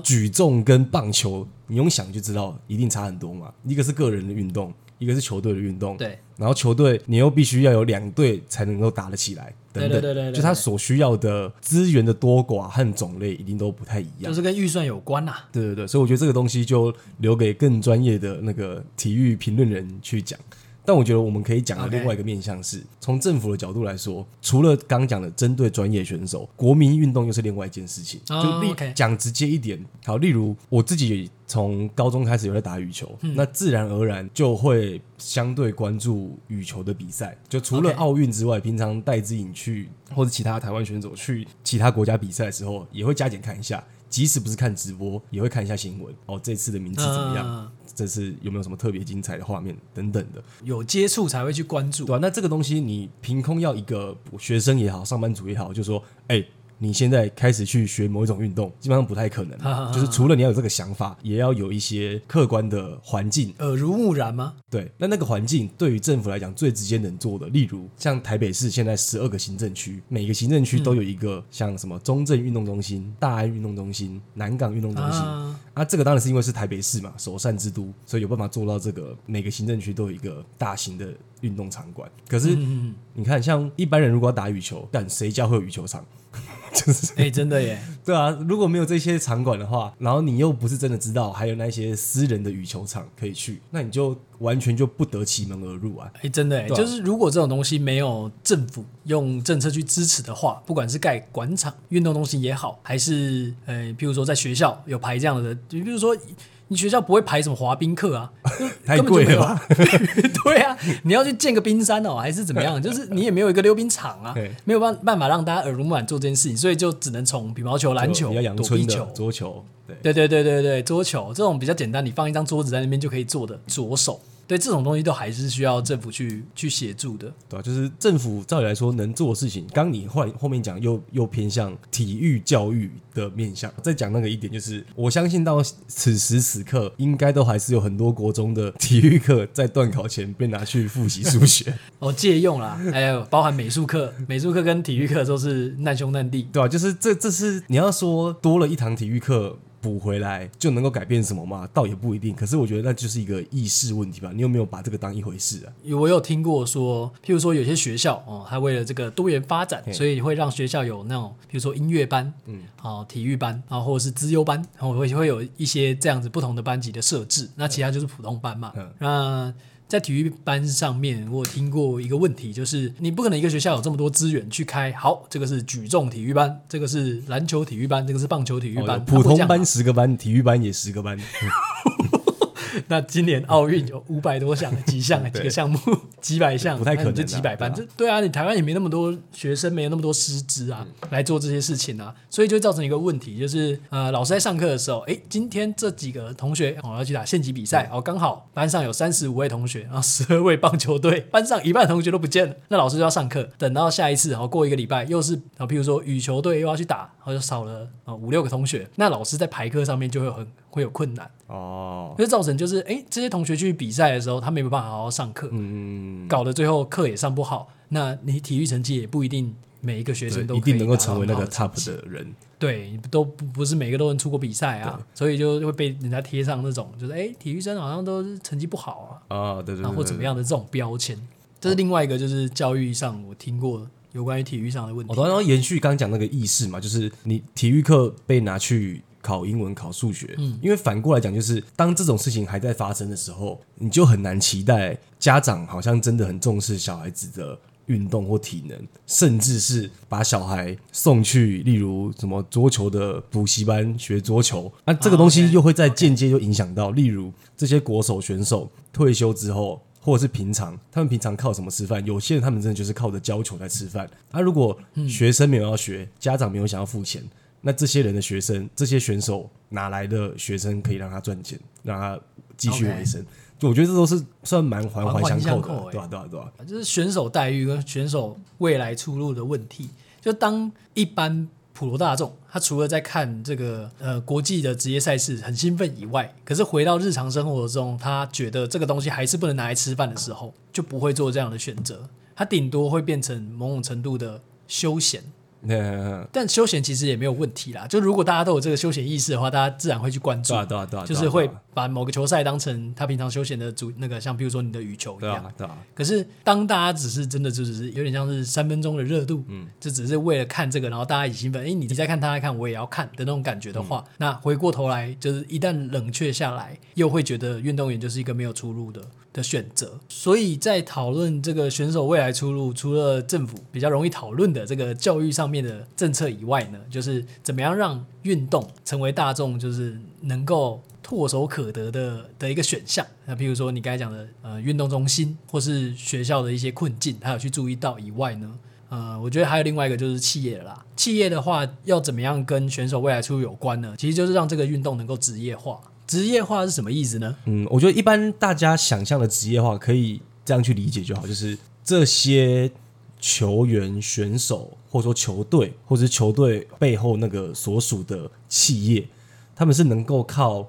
举重跟棒球，你用想就知道，一定差很多嘛。一个是个人的运动。一个是球队的运动，对，然后球队你又必须要有两队才能够打得起来，等等，对对对对，就他所需要的资源的多寡和种类一定都不太一样，就是跟预算有关呐。对对对，所以我觉得这个东西就留给更专业的那个体育评论人去讲。但我觉得我们可以讲的另外一个面向是，从政府的角度来说，除了刚讲的针对专业选手，国民运动又是另外一件事情。Oh, 就例.讲直接一点，好，例如我自己从高中开始有在打羽球，嗯、那自然而然就会相对关注羽球的比赛。就除了奥运之外平常戴资颖去或者其他台湾选手去其他国家比赛的时候，也会加减看一下。即使不是看直播，也会看一下新闻。哦，这次的名次怎么样？呃、这次有没有什么特别精彩的画面等等的？有接触才会去关注。对啊，那这个东西你凭空要一个学生也好，上班族也好，就说，哎、欸。你现在开始去学某一种运动，基本上不太可能。就是除了你要有这个想法，也要有一些客观的环境。耳濡目染吗？对，那那个环境对于政府来讲最直接能做的，例如像台北市现在十二个行政区，每个行政区都有一个像什么中正运动中心、大安运动中心、南港运动中心啊，啊。这个当然是因为是台北市嘛，首善之都，所以有办法做到这个每个行政区都有一个大型的运动场馆。可是你看，像一般人如果要打羽球，但谁家会有羽球场？就是哎、欸，真的耶，对啊，如果没有这些场馆的话，然后你又不是真的知道还有那些私人的羽球场可以去，那你就完全就不得其门而入啊！哎、欸，真的哎，啊、就是如果这种东西没有政府用政策去支持的话，不管是盖馆场、运动中心也好，还是呃，譬如说在学校有排这样的，你比如说。你学校不会排什么滑冰课啊？太贵了吧？对啊，你要去建个冰山哦，还是怎么样？就是你也没有一个溜冰场啊，没有办办法让大家耳濡目染做这件事情，所以就只能从羽毛球、篮球、躲避球、桌球，对对对对对，桌球这种比较简单，你放一张桌子在那边就可以做的着手。对这种东西都还是需要政府去去协助的，对啊，就是政府照理来说能做的事情，刚你后后面讲又又偏向体育教育的面向。再讲那个一点，就是我相信到此时此刻，应该都还是有很多国中的体育课在段考前被拿去复习数学，哦，借用啦，还有包含美术课，美术课跟体育课都是难兄难弟，对啊，就是这这是你要说多了一堂体育课。补回来就能够改变什么吗？倒也不一定。可是我觉得那就是一个意识问题吧。你有没有把这个当一回事啊？我有听过说，譬如说有些学校哦，他为了这个多元发展，所以会让学校有那种，比如说音乐班，嗯，哦，体育班，然后或者是资优班，然后会会有一些这样子不同的班级的设置。那其他就是普通班嘛。嗯，那。在体育班上面，我有听过一个问题，就是你不可能一个学校有这么多资源去开。好，这个是举重体育班，这个是篮球体育班，这个是棒球体育班，哦、普通班十个班，体育班也十个班。那今年奥运有五百多项，几项 几个项目，几百项，不太可能，就几百班。这对啊，你台湾也没那么多学生，没有那么多师资啊，来做这些事情啊，所以就会造成一个问题，就是呃，老师在上课的时候，哎，今天这几个同学我要去打县级比赛，哦，刚好班上有三十五位同学，然后十二位棒球队，班上一半同学都不见了，那老师就要上课，等到下一次，然后过一个礼拜又是啊，譬如说羽球队又要去打，然后就少了啊五六个同学，那老师在排课上面就会很。会有困难哦，就造成就是哎，这些同学去比赛的时候，他没有办法好好上课，嗯，搞得最后课也上不好。那你体育成绩也不一定每一个学生都一定能够成为那个 top 的人，对，都不不是每个都能出国比赛啊，所以就会被人家贴上那种就是哎，体育生好像都是成绩不好啊，啊，对对，或怎么样的这种标签。这是另外一个就是教育上我听过有关于体育上的问题。然后延续刚刚讲那个意识嘛，就是你体育课被拿去。考英文、考数学，嗯，因为反过来讲，就是当这种事情还在发生的时候，你就很难期待家长好像真的很重视小孩子的运动或体能，甚至是把小孩送去，例如什么桌球的补习班学桌球，那这个东西又会在间接就影响到，例如这些国手选手退休之后，或者是平常他们平常靠什么吃饭？有些人他们真的就是靠着教球在吃饭。那如果学生没有要学，家长没有想要付钱。那这些人的学生，这些选手哪来的学生可以让他赚钱，让他继续维生？我觉得这都是算蛮环环相扣的，对吧？对吧？对吧？就是选手待遇跟选手未来出路的问题。就当一般普罗大众，他除了在看这个呃国际的职业赛事很兴奋以外，可是回到日常生活中，他觉得这个东西还是不能拿来吃饭的时候，就不会做这样的选择。他顶多会变成某种程度的休闲。但休闲其实也没有问题啦。就如果大家都有这个休闲意识的话，大家自然会去关注。就是会把某个球赛当成他平常休闲的主那个，像比如说你的羽球一样。可是当大家只是真的就只是有点像是三分钟的热度，嗯，就只是为了看这个，然后大家一起兴奋，哎，你在看，他在看，我也要看的那种感觉的话，那回过头来就是一旦冷却下来，又会觉得运动员就是一个没有出路的。的选择，所以在讨论这个选手未来出路，除了政府比较容易讨论的这个教育上面的政策以外呢，就是怎么样让运动成为大众就是能够唾手可得的的一个选项。那比如说你刚才讲的呃运动中心或是学校的一些困境，还有去注意到以外呢，呃，我觉得还有另外一个就是企业啦。企业的话要怎么样跟选手未来出路有关呢？其实就是让这个运动能够职业化。职业化是什么意思呢？嗯，我觉得一般大家想象的职业化可以这样去理解就好，就是这些球员、选手，或者说球队，或者是球队背后那个所属的企业，他们是能够靠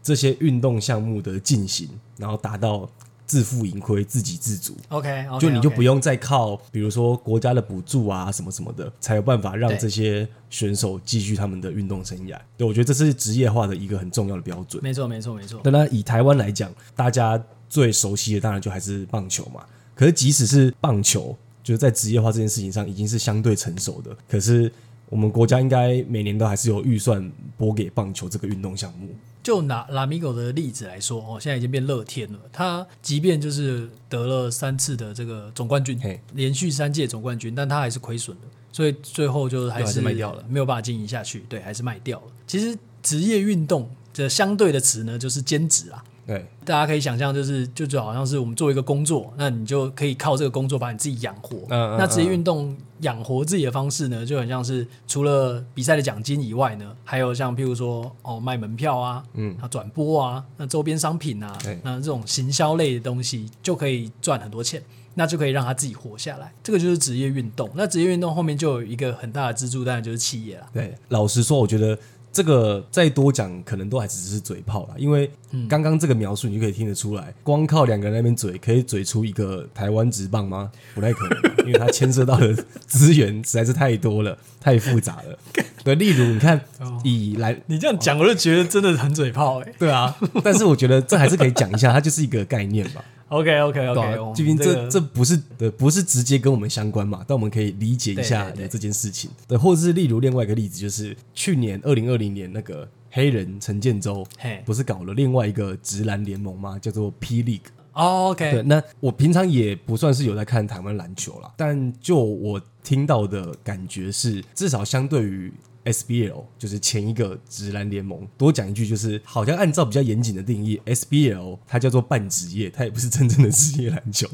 这些运动项目的进行，然后达到。自负盈亏，自给自足。OK，, okay 就你就不用再靠，比如说国家的补助啊，什么什么的，才有办法让这些选手继续他们的运动生涯。对，对，我觉得这是职业化的一个很重要的标准。没错，没错，没错。那那以台湾来讲，大家最熟悉的当然就还是棒球嘛。可是即使是棒球，就是在职业化这件事情上已经是相对成熟的，可是我们国家应该每年都还是有预算拨给棒球这个运动项目。就拿拉米狗的例子来说，哦，现在已经变乐天了。他即便就是得了三次的这个总冠军，连续三届总冠军，但他还是亏损的，所以最后就还是卖掉了，没有办法经营下去。对，还是卖掉了。其实职业运动的相对的词呢，就是兼职啊。对，大家可以想象，就是就就好像是我们做一个工作，那你就可以靠这个工作把你自己养活。嗯，那职业运动养活自己的方式呢，就很像是除了比赛的奖金以外呢，还有像譬如说哦卖门票啊，嗯，啊转播啊，那周边商品啊，对那这种行销类的东西就可以赚很多钱，那就可以让他自己活下来。这个就是职业运动。那职业运动后面就有一个很大的支柱，当然就是企业了。对，老实说，我觉得。这个再多讲，可能都还只是嘴炮啦。因为刚刚这个描述，你就可以听得出来，光靠两个人那边嘴，可以嘴出一个台湾直棒吗？不太可能，因为它牵涉到的资源实在是太多了，太复杂了。对，例如你看，以来你这样讲，我就觉得真的很嘴炮哎、欸。对啊，但是我觉得这还是可以讲一下，它就是一个概念吧。OK OK OK，毕竟这这不是的，不是直接跟我们相关嘛，但我们可以理解一下这件事情。对，或者是例如另外一个例子，就是去年二零二零年那个黑人陈建州嘿，不是搞了另外一个直男联盟吗？叫做 P League。哦，OK。对，那我平常也不算是有在看台湾篮球啦，但就我听到的感觉是，至少相对于。SBL 就是前一个职篮联盟。多讲一句，就是好像按照比较严谨的定义，SBL 它叫做半职业，它也不是真正的职业篮球。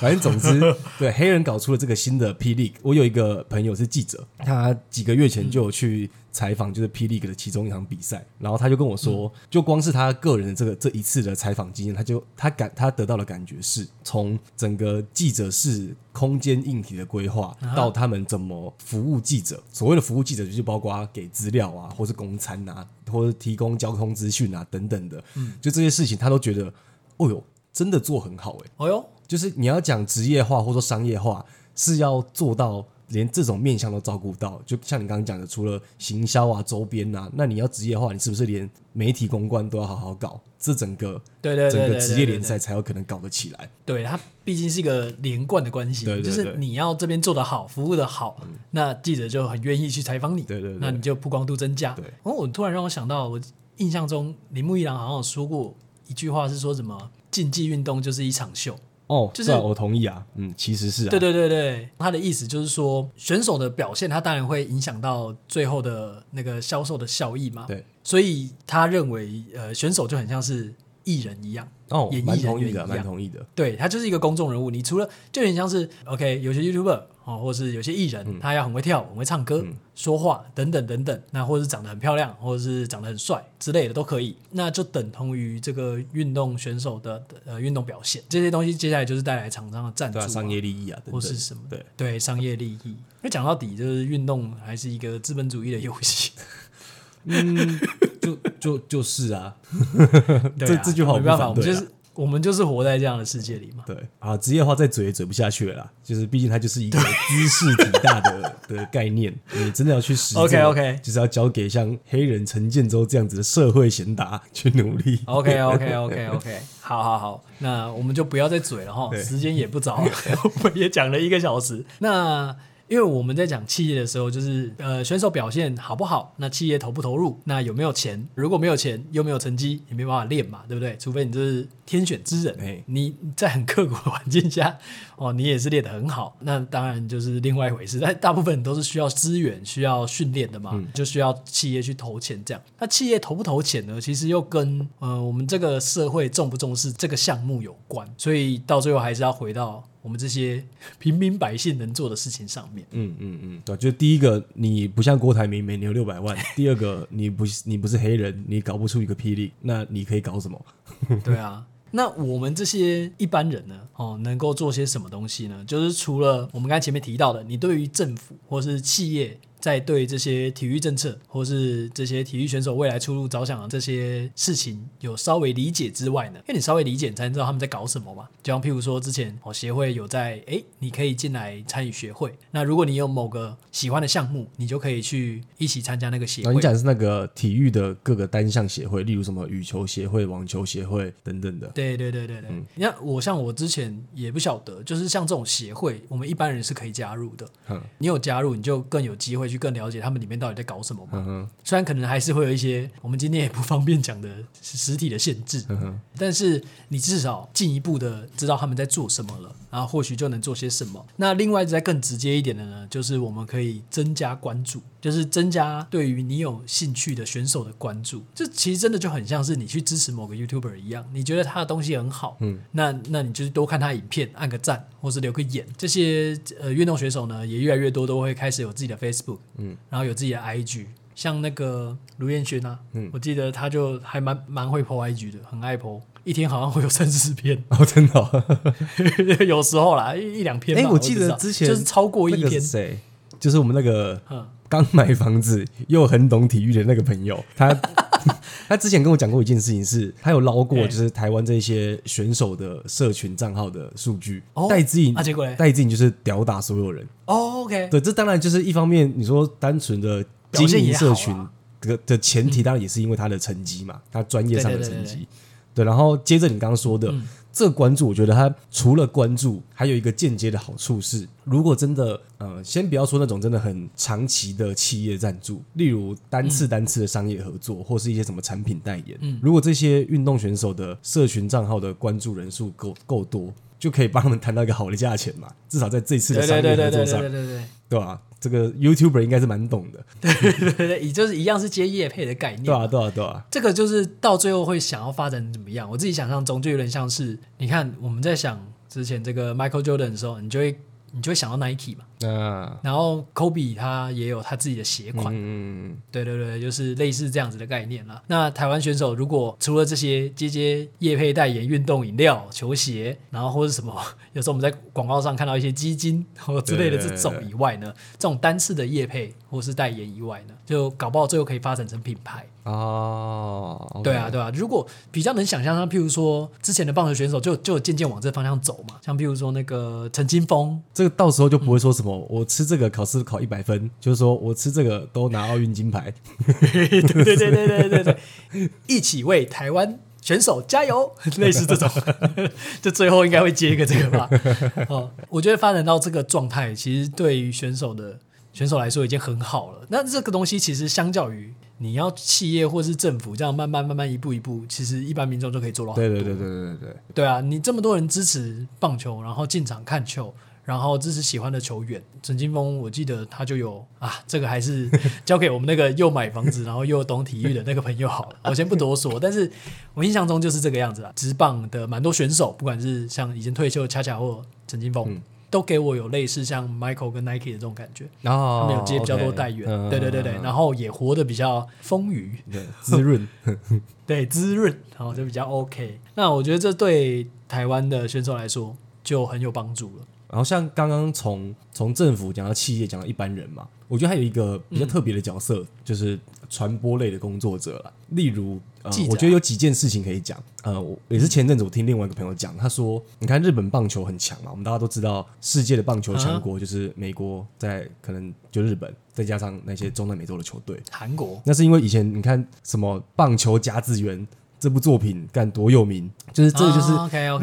反正总之，对黑人搞出了这个新的 P League。我有一个朋友是记者，他几个月前就有去采访，就是 P League 的其中一场比赛，然后他就跟我说，就光是他个人的这个这一次的采访经验，他就他感他得到的感觉是，从整个记者室空间硬体的规划到他们怎么服务记者，所谓的服务记者就是包括给资料啊，或是供餐啊，或者提供交通资讯啊等等的，嗯。就这些事情他都觉得，哦哟，真的做很好哎、欸，哦哟。就是你要讲职业化或者说商业化，是要做到连这种面向都照顾到。就像你刚刚讲的，除了行销啊、周边啊，那你要职业化，你是不是连媒体公关都要好好搞？这整个对对整个职业联赛才有可能搞得起来。对，它毕竟是一个连贯的关系，对对对，就是你要这边做得好，服务的好，嗯，那记者就很愿意去采访你。对对对，那你就曝光度增加。对，哦，我突然让我想到，我印象中铃木一郎好像有说过一句话，是说什么竞技运动就是一场秀。哦，就是我同意啊，嗯，其实是啊，对对对对，他的意思就是说，选手的表现，他当然会影响到最后的那个销售的效益嘛，对，所以他认为，呃，选手就很像是艺人一样，哦，演艺人员一样，蛮同意的，对，他就是一个公众人物，你除了就很像是，OK，有些 YouTuber。哦，或是有些艺人，他要很会跳、很会唱歌、嗯、说话等等等等，那或者是长得很漂亮，或者是长得很帅之类的都可以，那就等同于这个运动选手的呃运动表现。这些东西接下来就是带来厂商的赞助、啊、商业利益啊，等等或是什么对对商业利益。因为讲到底，就是运动还是一个资本主义的游戏。嗯，就 就就是啊，对这这句话没办法，我们就是。我们就是活在这样的世界里嘛。对啊，职业化再嘴也嘴不下去了啦。就是毕竟它就是一个知识体大的 的概念，你真的要去实践。OK OK，就是要交给像黑人陈建州这样子的社会贤达去努力。OK OK OK OK，好好好，那我们就不要再嘴了哈，时间也不早了，我们也讲了一个小时。那。因为我们在讲企业的时候，就是呃选手表现好不好，那企业投不投入，那有没有钱？如果没有钱，又没有成绩，也没办法练嘛，对不对？除非你就是天选之人，欸、你在很刻苦的环境下，哦，你也是练得很好，那当然就是另外一回事。但大部分都是需要资源、需要训练的嘛，嗯、就需要企业去投钱这样。那企业投不投钱呢？其实又跟呃我们这个社会重不重视这个项目有关，所以到最后还是要回到。我们这些平民百姓能做的事情上面，嗯嗯嗯，对，就第一个，你不像郭台铭每年有六百万；第二个，你不你不是黑人，你搞不出一个霹雳，那你可以搞什么？对啊，那我们这些一般人呢？哦，能够做些什么东西呢？就是除了我们刚才前面提到的，你对于政府或是企业。在对这些体育政策，或是这些体育选手未来出路着想的这些事情有稍微理解之外呢，因为你稍微理解，你才能知道他们在搞什么嘛。就像譬如说，之前哦协会有在哎，你可以进来参与协会。那如果你有某个喜欢的项目，你就可以去一起参加那个协会。你讲的是那个体育的各个单项协会，例如什么羽球协会、网球协会等等的。对对对对对。你、嗯、看，我像我之前也不晓得，就是像这种协会，我们一般人是可以加入的。嗯，你有加入，你就更有机会去。去更了解他们里面到底在搞什么嘛？嗯、虽然可能还是会有一些我们今天也不方便讲的实体的限制，嗯、但是你至少进一步的知道他们在做什么了，然后或许就能做些什么。那另外再更直接一点的呢，就是我们可以增加关注，就是增加对于你有兴趣的选手的关注。这其实真的就很像是你去支持某个 YouTuber 一样，你觉得他的东西很好，嗯，那那你就是多看他影片，按个赞，或是留个言。这些呃运动选手呢，也越来越多都会开始有自己的 Facebook。嗯，然后有自己的 IG，像那个卢彦勋啊，嗯，我记得他就还蛮蛮会 po IG 的，很爱 po，一天好像会有三四篇哦，真的、哦，有时候啦，一一两篇。哎、欸，我记得之前就是超过一天。谁？就是我们那个刚买房子又很懂体育的那个朋友，他 他之前跟我讲过一件事情是，是他有捞过就是台湾这些选手的社群账号的数据，戴志颖，结果戴志颖就是屌打所有人。哦，OK，对，这当然就是一方面，你说单纯的经营社群的的前提，当然也是因为他的成绩嘛，他专业上的成绩。对，然后接着你刚刚说的。嗯这个关注，我觉得它除了关注，还有一个间接的好处是，如果真的，呃，先不要说那种真的很长期的企业赞助，例如单次单次的商业合作，或是一些什么产品代言，嗯，如果这些运动选手的社群账号的关注人数够够多，就可以帮他们谈到一个好的价钱嘛，至少在这次的商业合作上，对对对对对，对，对，对，对吧？这个 YouTuber 应该是蛮懂的，对对对，也就是一样是接业配的概念，对啊对啊对啊。这个就是到最后会想要发展怎么样？我自己想象中就有点像是，你看我们在想之前这个 Michael Jordan 的时候，你就会。你就会想到 Nike 嘛，啊，然后 Kobe 他也有他自己的鞋款，嗯，对对对，就是类似这样子的概念啦。那台湾选手如果除了这些接接业配代言运动饮料、球鞋，然后或者什么，有时候我们在广告上看到一些基金或之类的这种以外呢，这种单次的业配或是代言以外呢，就搞不好最后可以发展成品牌。哦，okay、对啊，对啊，如果比较能想象，像譬如说之前的棒球选手就就渐渐往这方向走嘛，像譬如说那个陈金峰，这个到时候就不会说什么、我吃这个考试考一百分，就是说我吃这个都拿奥运金牌，对对对对对对对，一起为台湾选手加油，类似这种，就最后应该会接一个这个吧。哦，我觉得发展到这个状态，其实对于选手的选手来说已经很好了。那这个东西其实相较于。你要企业或是政府这样慢慢慢慢一步一步，其实一般民众就可以做到很多。对对对对对对对啊！你这么多人支持棒球，然后进场看球，然后支持喜欢的球员，陈金峰，我记得他就有啊，这个还是 交给我们那个又买房子然后又懂体育的那个朋友好了。我先不多说，但是我印象中就是这个样子啦。职棒的蛮多选手，不管是像已经退休的恰恰或陈金峰。嗯都给我有类似像 Michael 跟 Nike 的这种感觉，然后他们有接比较多代言，对对对对，然后也活得比较丰腴，对，滋润，对，滋润，然后就比较 OK。那我觉得这对台湾的选手来说就很有帮助了。然后像刚刚从从政府讲到企业，讲到一般人嘛，我觉得还有一个比较特别的角色，嗯、就是传播类的工作者了。例如，呃，我觉得有几件事情可以讲。呃，我也是前阵子我听另外一个朋友讲，他说，你看日本棒球很强嘛，我们大家都知道，世界的棒球强国就是美国，在可能就日本，再加上那些中南美洲的球队，韩国。那是因为以前你看什么棒球甲子园。这部作品干多有名，就是这个就是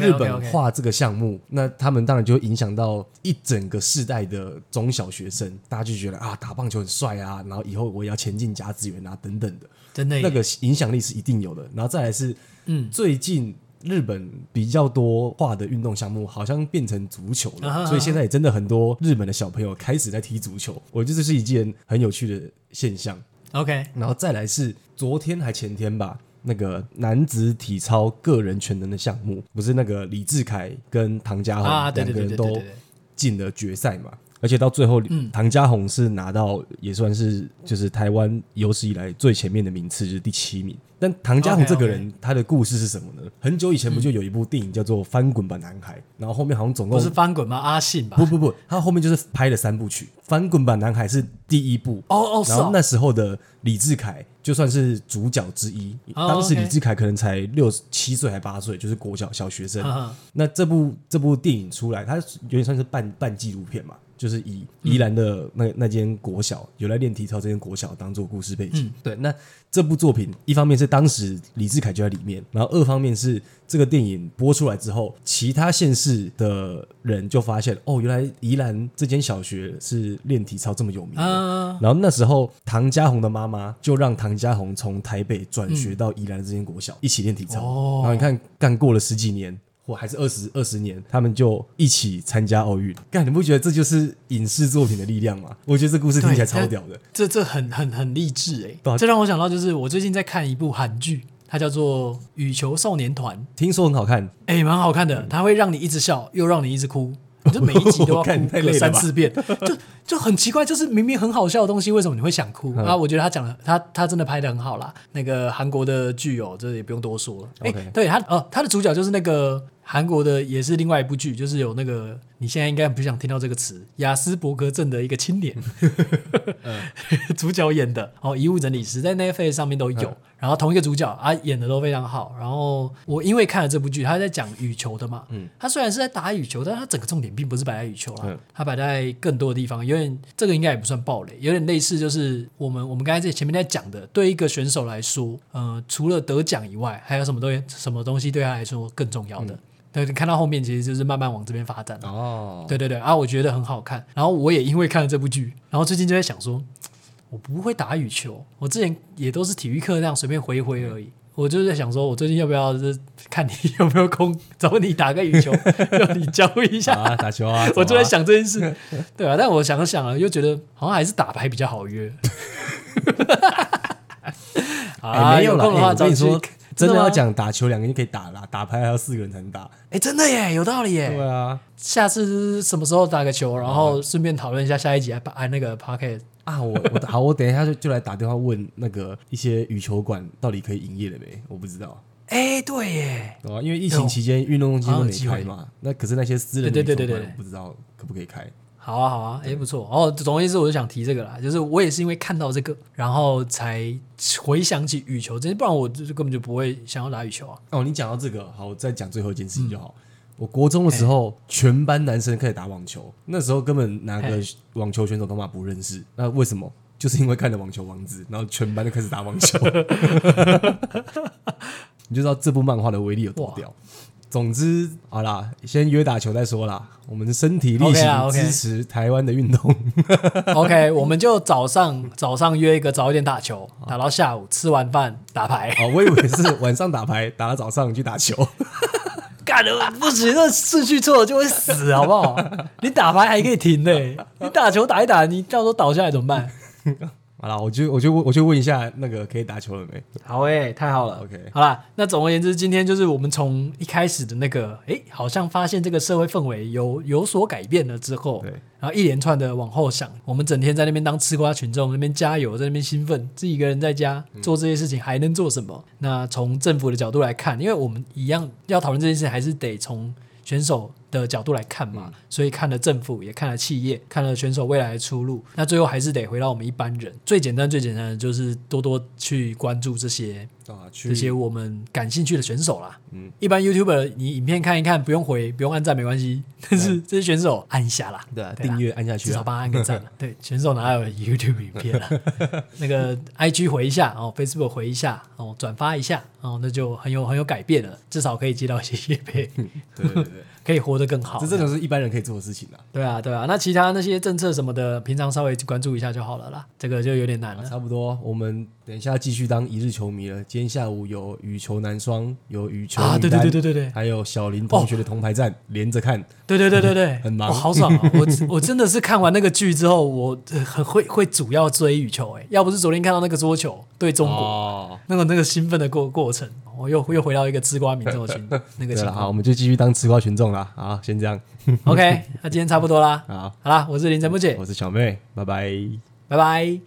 日本化这个项目，那他们当然就会影响到一整个世代的中小学生，大家就觉得啊，打棒球很帅啊，然后以后我也要前进甲子园啊等等的，真的那个影响力是一定有的。然后再来是，嗯，最近日本比较多化的运动项目好像变成足球了，所以现在也真的很多日本的小朋友开始在踢足球，我觉得这是一件很有趣的现象。OK，然后再来是昨天还前天吧。那个男子体操个人全能的项目，不是那个李志凯跟唐家豪两个人都进了决赛嘛？而且到最后，唐家红是拿到也算是就是台湾有史以来最前面的名次，就是第七名。但唐家红这个人，他的故事是什么呢？很久以前不就有一部电影叫做《翻滚吧，男孩》，然后后面好像总共不是翻滚吗？阿信吧？不不不，他后面就是拍了三部曲，《翻滚吧，男孩》是第一部哦哦，然后那时候的李志凯就算是主角之一，当时李志凯可能才六七岁还八岁，就是国小小学生。那这部这部电影出来，它有点算是半半纪录片嘛。就是以宜兰的那那间国小有来练体操这间国小当做故事背景。嗯、对，那这部作品一方面是当时李志凯就在里面，然后二方面是这个电影播出来之后，其他县市的人就发现哦，原来宜兰这间小学是练体操这么有名的。啊、然后那时候唐家红的妈妈就让唐家红从台北转学到宜兰的这间国小、嗯、一起练体操。哦、然后你看，干过了十几年。或还是二十二十年，他们就一起参加奥运。干，你不觉得这就是影视作品的力量吗？我觉得这故事听起来超屌的。这这很很很励志哎！啊、这让我想到，就是我最近在看一部韩剧，它叫做《羽球少年团》，听说很好看。哎，蛮好看的，它会让你一直笑，又让你一直哭。你就每一集都要哭个三四遍，就就很奇怪，就是明明很好笑的东西，为什么你会想哭？啊，我觉得他讲的，他他真的拍的很好啦。那个韩国的剧哦，这也不用多说了。哎，对他哦，他的主角就是那个。韩国的也是另外一部剧，就是有那个你现在应该不想听到这个词，雅斯伯格症的一个青年，嗯、主角演的哦，遗物整理师在 Netflix 上面都有，嗯、然后同一个主角啊演的都非常好。然后我因为看了这部剧，他在讲羽球的嘛，嗯，他虽然是在打羽球，但他整个重点并不是摆在羽球了，他摆在更多的地方，有点这个应该也不算暴雷，有点类似就是我们我们刚才在前面在讲的，对一个选手来说，呃，除了得奖以外，还有什么东西什么东西对他来说更重要的？嗯对，你看到后面其实就是慢慢往这边发展哦。对对对，啊，我觉得很好看。然后我也因为看了这部剧，然后最近就在想说，我不会打羽球，我之前也都是体育课那样随便挥一挥而已。我就在想说，我最近要不要是看你有没有空找你打个羽球，让你教一下啊，打球啊。我就在想这件事，对啊，但我想了想啊，又觉得好像还是打牌比较好约。啊，没有了，我跟你说。真的要讲打球，两个人就可以打啦。打牌还要四个人才能打。哎，真的耶，有道理耶。对啊，下次什么时候打个球，然后顺便讨论一下下一集，还那个 podcast 啊。我我好，我等一下就就来打电话问那个一些羽球馆到底可以营业了没？我不知道。哎，对耶，对啊，因为疫情期间运动中心都没开嘛。那可是那些私人的羽球馆不知道可不可以开。好啊，好啊，哎，不错。哦，总而言之，我就想提这个啦，就是我也是因为看到这个，然后才回想起羽球这些，不然我就根本就不会想要打羽球啊。哦，你讲到这个，好，我再讲最后一件事情就好。嗯、我国中的时候，全班男生开始打网球，那时候根本哪个网球选手都嘛不认识。那为什么？就是因为看了《网球王子》，然后全班就开始打网球。你就知道这部漫画的威力有多屌。总之，好啦，先约打球再说啦。我们身体力行支持台湾的运动。OK，我们就早上早上约一个早一点打球，打到下午吃完饭打牌。哦，我以为是晚上打牌，打到早上去打球。干了不行，那顺序错了就会死，好不好？你打牌还可以停呢，你打球打一打，你到时候倒下来怎么办？好了，我就我就我就问一下，那个可以打球了没？好诶、欸，太好了。OK，好了，那总而言之，今天就是我们从一开始的那个，哎、欸，好像发现这个社会氛围有有所改变了之后，对，然后一连串的往后想，我们整天在那边当吃瓜群众，那边加油，在那边兴奋，自己一个人在家做这些事情还能做什么？嗯、那从政府的角度来看，因为我们一样要讨论这件事情，还是得从选手的角度来看嘛，嗯、所以看了政府，也看了企业，看了选手未来的出路。那最后还是得回到我们一般人，最简单、最简单的就是多多去关注这些啊，这些我们感兴趣的选手啦。嗯，一般 YouTuber 你影片看一看，不用回，不用按赞没关系。但是这些选手按一下啦，对，订阅按下去，至少帮他按个赞。对，选手哪有 YouTube 影片啊？那个 IG 回一下哦，Facebook 回一下哦，转发一下哦，那就很有很有改变了，至少可以接到一些业配。对 对对。可以活得更好，这真的是一般人可以做的事情啊。对啊，对啊，那其他那些政策什么的，平常稍微关注一下就好了啦。这个就有点难了。差不多，我们等一下继续当一日球迷了。今天下午有羽球男双，有羽球啊，对对对对对对，还有小林同学的铜牌战，哦、连着看。对对对对对，很忙，哦，好爽啊！我我真的是看完那个剧之后，我很会会主要追羽球哎，要不是昨天看到那个桌球对中国，哦、那个那个兴奋的过过程。我又又回到一个吃瓜民众群那个情况，好，我们就继续当吃瓜群众啦。好，先这样。OK，那今天差不多啦。好，好啦，我是林晨不姐，我是小妹，拜拜，拜拜。